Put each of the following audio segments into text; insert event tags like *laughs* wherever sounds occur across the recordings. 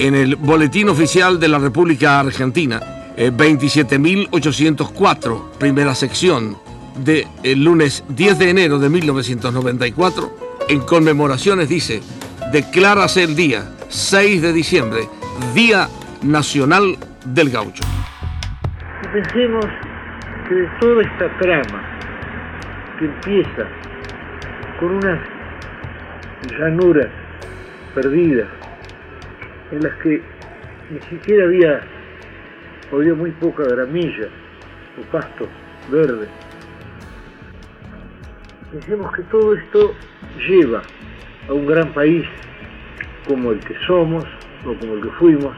en el Boletín Oficial de la República Argentina, 27.804, eh, primera sección, del lunes 10 de enero de 1994, en conmemoraciones dice, declárase el día 6 de diciembre, Día Nacional del Gaucho. Pensemos que de toda esta trama que empieza con unas llanuras perdidas en las que ni siquiera había, había muy poca gramilla o pasto verde. Pensemos que todo esto lleva a un gran país como el que somos o como el que fuimos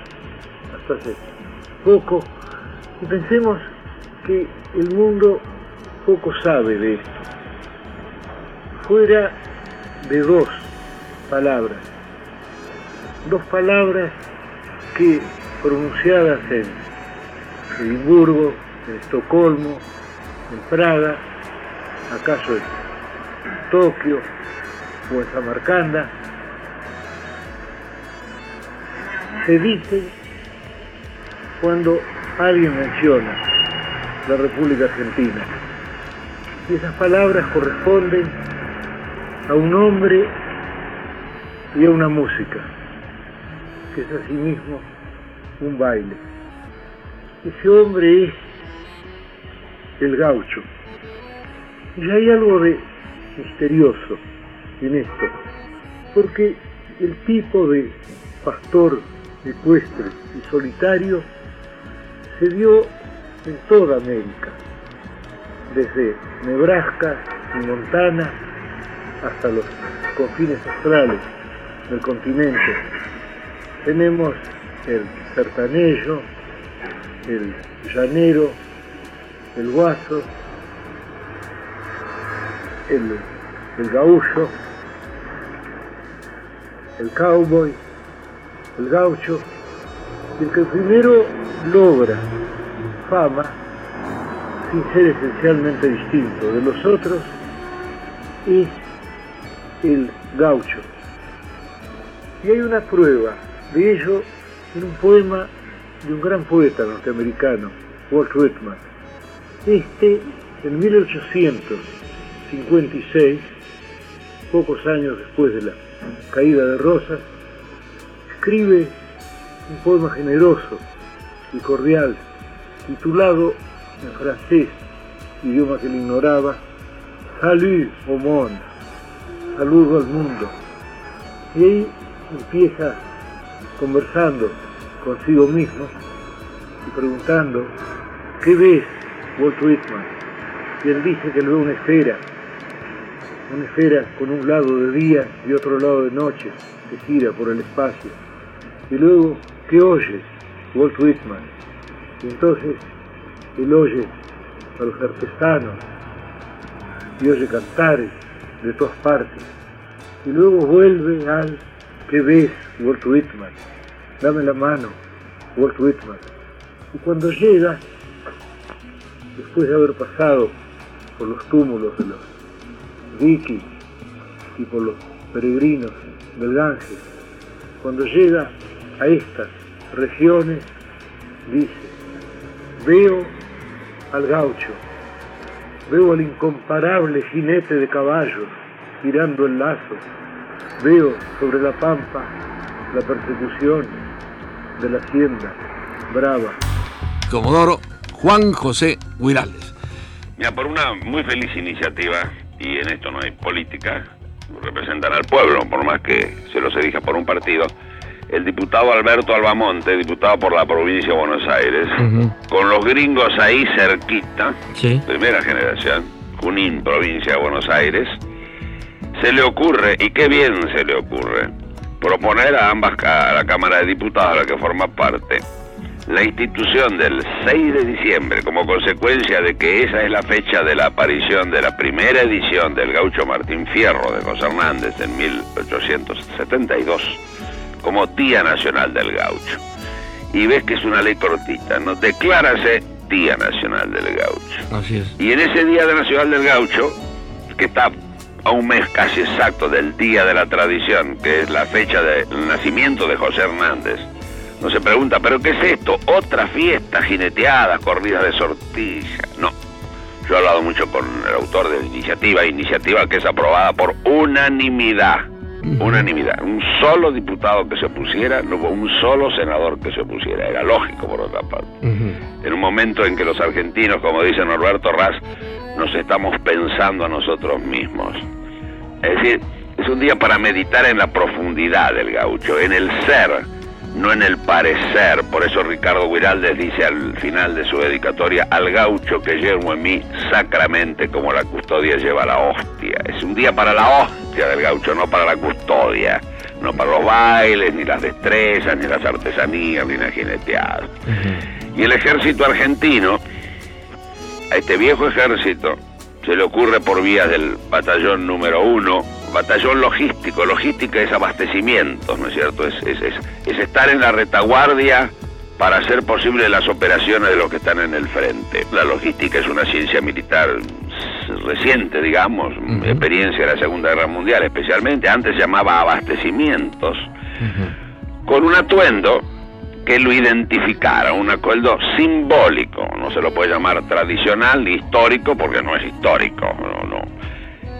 hasta hace poco y pensemos que el mundo poco sabe de esto. Fuera de dos palabras, dos palabras que pronunciadas en Edimburgo, en Estocolmo, en Praga, acaso en Tokio o en Samarcanda, se dicen cuando alguien menciona la República Argentina. Y esas palabras corresponden a un hombre y a una música, que es asimismo un baile. Ese hombre es el gaucho. Y hay algo de misterioso en esto, porque el tipo de pastor ecuestre y solitario se dio en toda América, desde Nebraska y Montana hasta los confines australes del continente. Tenemos el sertanejo, el llanero, el guaso, el, el gaullo, el cowboy, el gaucho, el que primero logra fama sin ser esencialmente distinto de los otros es el gaucho. Y hay una prueba de ello en un poema de un gran poeta norteamericano, Walt Whitman. Este, en 1856, pocos años después de la caída de Rosas, escribe un poema generoso y cordial, titulado en francés, idioma que él ignoraba, Salut au monde, saludo al mundo. Y ahí empieza conversando consigo mismo y preguntando, ¿qué ves, Walt Whitman? Y él dice que lo ve una esfera, una esfera con un lado de día y otro lado de noche, que gira por el espacio. Y luego, ¿qué oyes, Walt Whitman? Y entonces él oye a los artesanos y oye cantares de todas partes. Y luego vuelve al ¿qué ves, Walt Whitman? Dame la mano, Walt Whitman. Y cuando llega, después de haber pasado por los túmulos de los vikings y por los peregrinos del Ganges, cuando llega a estas regiones, dice, veo al gaucho, veo al incomparable jinete de caballos tirando el lazo, veo sobre la pampa la persecución de la hacienda brava. Comodoro Juan José Huirales. Mira, por una muy feliz iniciativa, y en esto no hay política, representan al pueblo, por más que se los elija por un partido, el diputado Alberto Albamonte, diputado por la provincia de Buenos Aires, con los gringos ahí cerquita, primera generación, Junín, provincia de Buenos Aires, se le ocurre, y qué bien se le ocurre, proponer a ambas, a la Cámara de Diputados, a la que forma parte, la institución del 6 de diciembre como consecuencia de que esa es la fecha de la aparición de la primera edición del gaucho Martín Fierro de José Hernández en 1872 como Día Nacional del Gaucho. Y ves que es una ley cortita, ¿no? Declárase Día Nacional del Gaucho. Así es. Y en ese Día Nacional del Gaucho, que está a un mes casi exacto del Día de la Tradición, que es la fecha del nacimiento de José Hernández, No se pregunta, ¿pero qué es esto? Otra fiesta, jineteadas, corridas de sortilla. No. Yo he hablado mucho con el autor de la iniciativa, iniciativa que es aprobada por unanimidad. Unanimidad. Un solo diputado que se opusiera, no hubo un solo senador que se opusiera. Era lógico, por otra parte. En un momento en que los argentinos, como dice Norberto Raz, nos estamos pensando a nosotros mismos. Es decir, es un día para meditar en la profundidad del gaucho, en el ser no en el parecer. Por eso Ricardo Guiraldes dice al final de su dedicatoria, al gaucho que llevo en mí sacramente como la custodia lleva la hostia. Es un día para la hostia del gaucho, no para la custodia. No para los bailes, ni las destrezas, ni las artesanías, ni las jineteadas. Y el ejército argentino, a este viejo ejército, se le ocurre por vía del batallón número uno, batallón logístico, logística es abastecimiento, ¿no es cierto? Es, es, es, estar en la retaguardia para hacer posible las operaciones de los que están en el frente. La logística es una ciencia militar reciente, digamos, experiencia de la Segunda Guerra Mundial especialmente, antes se llamaba abastecimientos, con un atuendo que lo identificara, un acuerdo simbólico, no se lo puede llamar tradicional ni histórico porque no es histórico, no, no.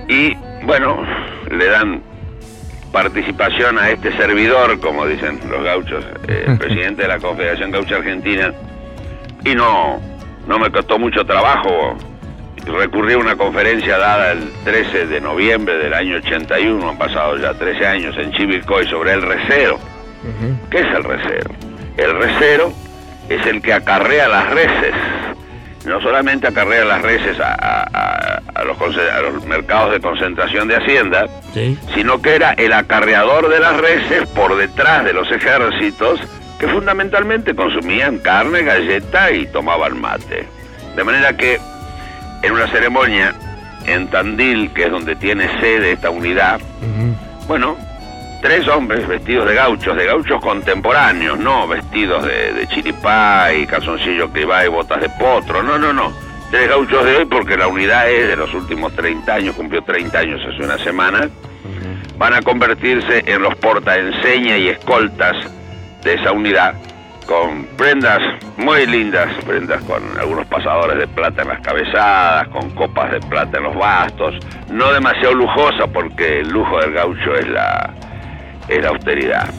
Y bueno, le dan participación a este servidor, como dicen los gauchos, eh, el *laughs* presidente de la Confederación Gaucha Argentina, y no, no me costó mucho trabajo. Recurrí a una conferencia dada el 13 de noviembre del año 81, han pasado ya 13 años en Chivilcoy, sobre el recero. ¿Qué es el recero? El recero es el que acarrea las reses. No solamente acarrea las reses a, los, mercados de concentración de Hacienda, sino que era el acarreador de las reses por detrás de los ejércitos que fundamentalmente consumían carne, galleta y tomaban mate. De manera que en una ceremonia en Tandil, que es donde tiene sede esta unidad, bueno, tres hombres vestidos de gauchos, de gauchos contemporáneos, no vestidos de, de chiripá y calzoncillo que va y botas de potro, no, no, no. Tres gauchos de hoy porque la unidad es de los últimos 30 años, cumplió 30 años hace una semana, van a convertirse en los portaenseña y escoltas de esa unidad con prendas muy lindas, prendas con algunos pasadores de plata en las cabezadas, con copas de plata en los bastos, no demasiado lujosa porque el lujo del gaucho es la, es la austeridad.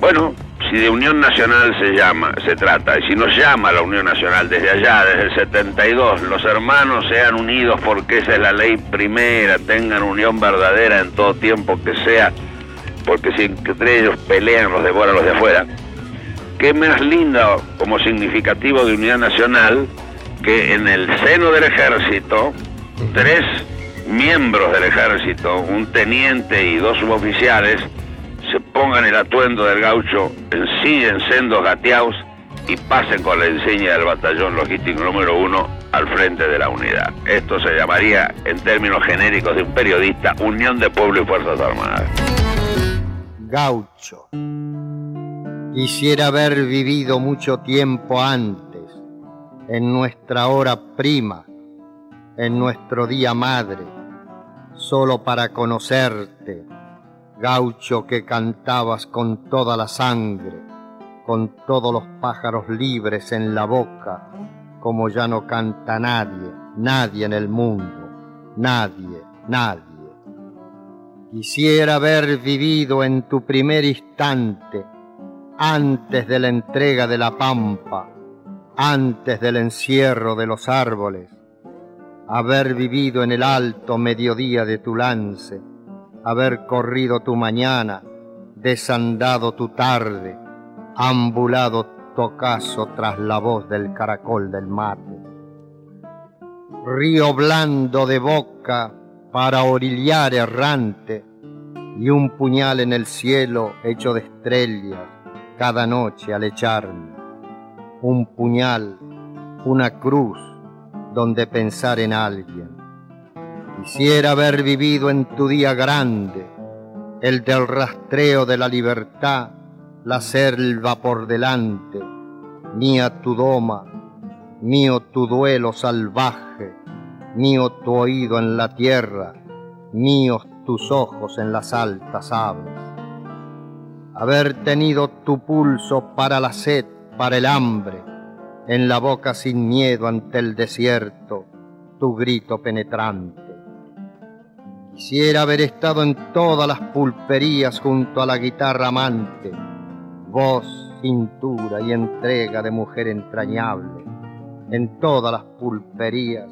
Bueno, si de Unión Nacional se llama, se trata, y si nos llama la Unión Nacional desde allá, desde el 72, los hermanos sean unidos porque esa es la ley primera, tengan unión verdadera en todo tiempo que sea, porque si entre ellos pelean los devoran los de afuera. Qué más lindo como significativo de unidad nacional que en el seno del ejército, tres miembros del ejército, un teniente y dos suboficiales, se pongan el atuendo del gaucho, ensillen sendos gateados y pasen con la enseña del batallón logístico número uno al frente de la unidad. Esto se llamaría, en términos genéricos de un periodista, Unión de Pueblo y Fuerzas Armadas. Gaucho. Quisiera haber vivido mucho tiempo antes, en nuestra hora prima, en nuestro día madre, solo para conocerte gaucho que cantabas con toda la sangre, con todos los pájaros libres en la boca, como ya no canta nadie, nadie en el mundo, nadie, nadie. Quisiera haber vivido en tu primer instante, antes de la entrega de la pampa, antes del encierro de los árboles, haber vivido en el alto mediodía de tu lance, haber corrido tu mañana, desandado tu tarde, ambulado tocazo tras la voz del caracol del mate. Río blando de boca para orillar errante y un puñal en el cielo hecho de estrellas cada noche al echarme. Un puñal, una cruz donde pensar en alguien Quisiera haber vivido en tu día grande, el del rastreo de la libertad, la selva por delante, mía tu doma, mío tu duelo salvaje, mío tu oído en la tierra, míos tus ojos en las altas aves. haber tenido tu pulso para la sed, para el hambre, en la boca sin miedo ante el desierto, tu grito penetrante. Quisiera haber estado en todas las pulperías junto a la guitarra amante, voz, cintura y entrega de mujer entrañable, en todas las pulperías,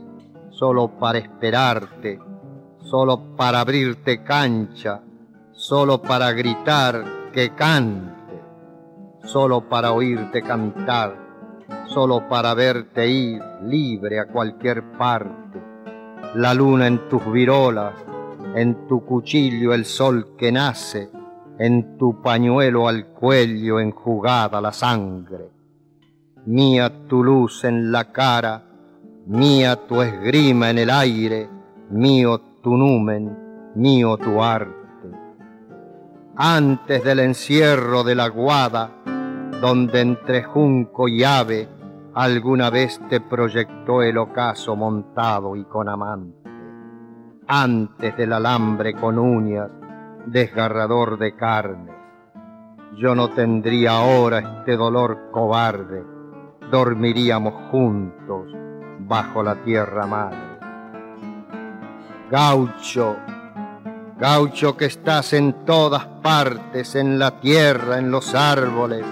solo para esperarte, solo para abrirte cancha, solo para gritar que cante, solo para oírte cantar, solo para verte ir libre a cualquier parte. La luna en tus virolas, en tu cuchillo el sol que nace, en tu pañuelo al cuello enjugada la sangre. Mía tu luz en la cara, mía tu esgrima en el aire, mío tu numen, mío tu arte antes del encierro de la guada, donde entre junco y ave alguna vez te proyectó el ocaso montado y con amante, antes del alambre con uñas, desgarrador de carne. Yo no tendría ahora este dolor cobarde, dormiríamos juntos bajo la tierra madre. Gaucho, Gaucho que estás en todas partes, en la tierra, en los árboles,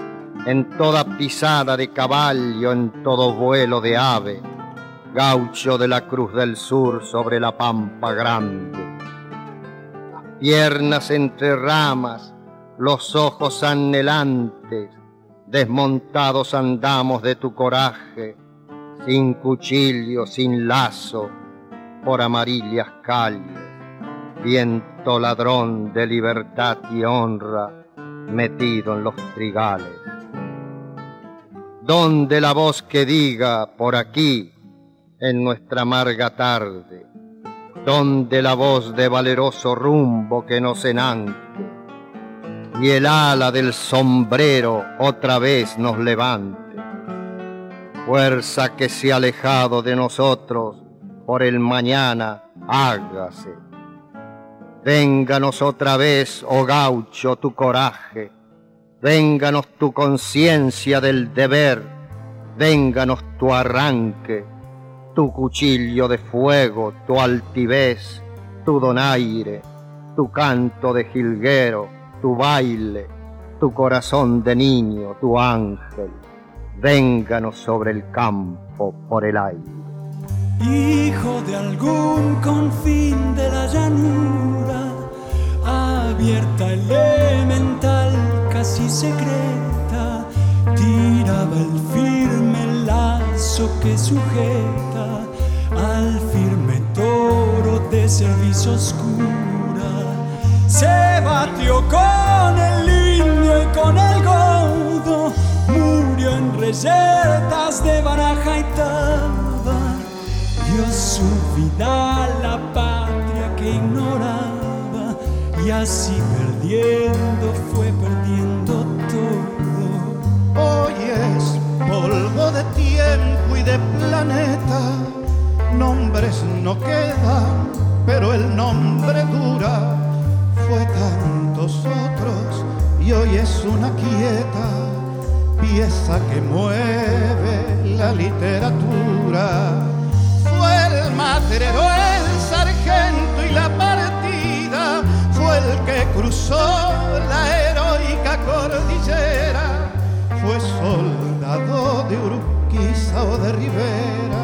en toda pisada de caballo, en todo vuelo de ave. Gaucho de la Cruz del Sur sobre la pampa grande. Las piernas entre ramas, los ojos anhelantes, desmontados andamos de tu coraje, sin cuchillo, sin lazo, por amarillas calles viento ladrón de libertad y honra metido en los trigales. Donde la voz que diga por aquí en nuestra amarga tarde, donde la voz de valeroso rumbo que nos enante y el ala del sombrero otra vez nos levante. Fuerza que se ha alejado de nosotros por el mañana, hágase. Vénganos otra vez, oh gaucho, tu coraje, vénganos tu conciencia del deber, vénganos tu arranque, tu cuchillo de fuego, tu altivez, tu donaire, tu canto de jilguero, tu baile, tu corazón de niño, tu ángel, vénganos sobre el campo por el aire. Hijo de algún confín de la llanura, abierta, elemental, casi secreta, lazo que sujeta al firme toro de servicio oscura. Se batió con el lindo y con el godo, murió en recetas de baraja y tal dio su vida a la patria que ignoraba y así perdiendo fue perdiendo todo. No quedan, pero el nombre dura. Fue tantos otros y hoy es una quieta pieza que mueve la literatura. El materero, el sargento y la partida, fue el que cruzó la heroica cordillera, fue soldado de Urquiza o de Rivera,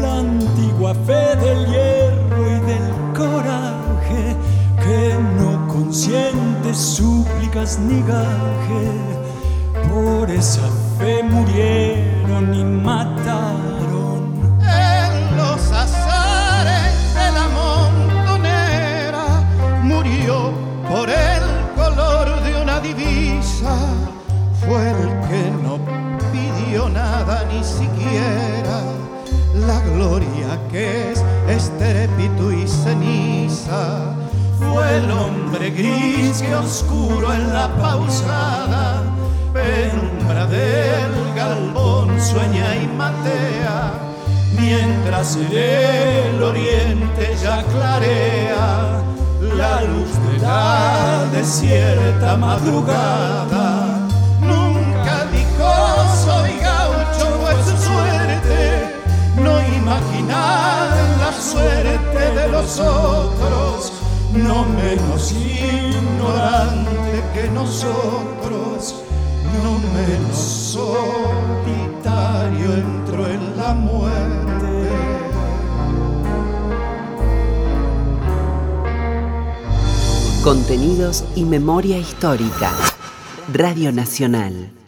prima ni por esa fe murieron y mataron. En los azares de la montonera murió por el color de una la divisa, fue el que no pidió nada ni siquiera la gloria que es estrépito y ceniza. Fue el hombre gris que oscuro en la pausada penumbra del galpón sueña y matea, mientras en el oriente ya clarea la luz de la desierta madrugada. Suerte de los otros, no menos ignorante que nosotros no menos solitario entró en la muerte. Contenidos y memoria histórica. Radio Nacional.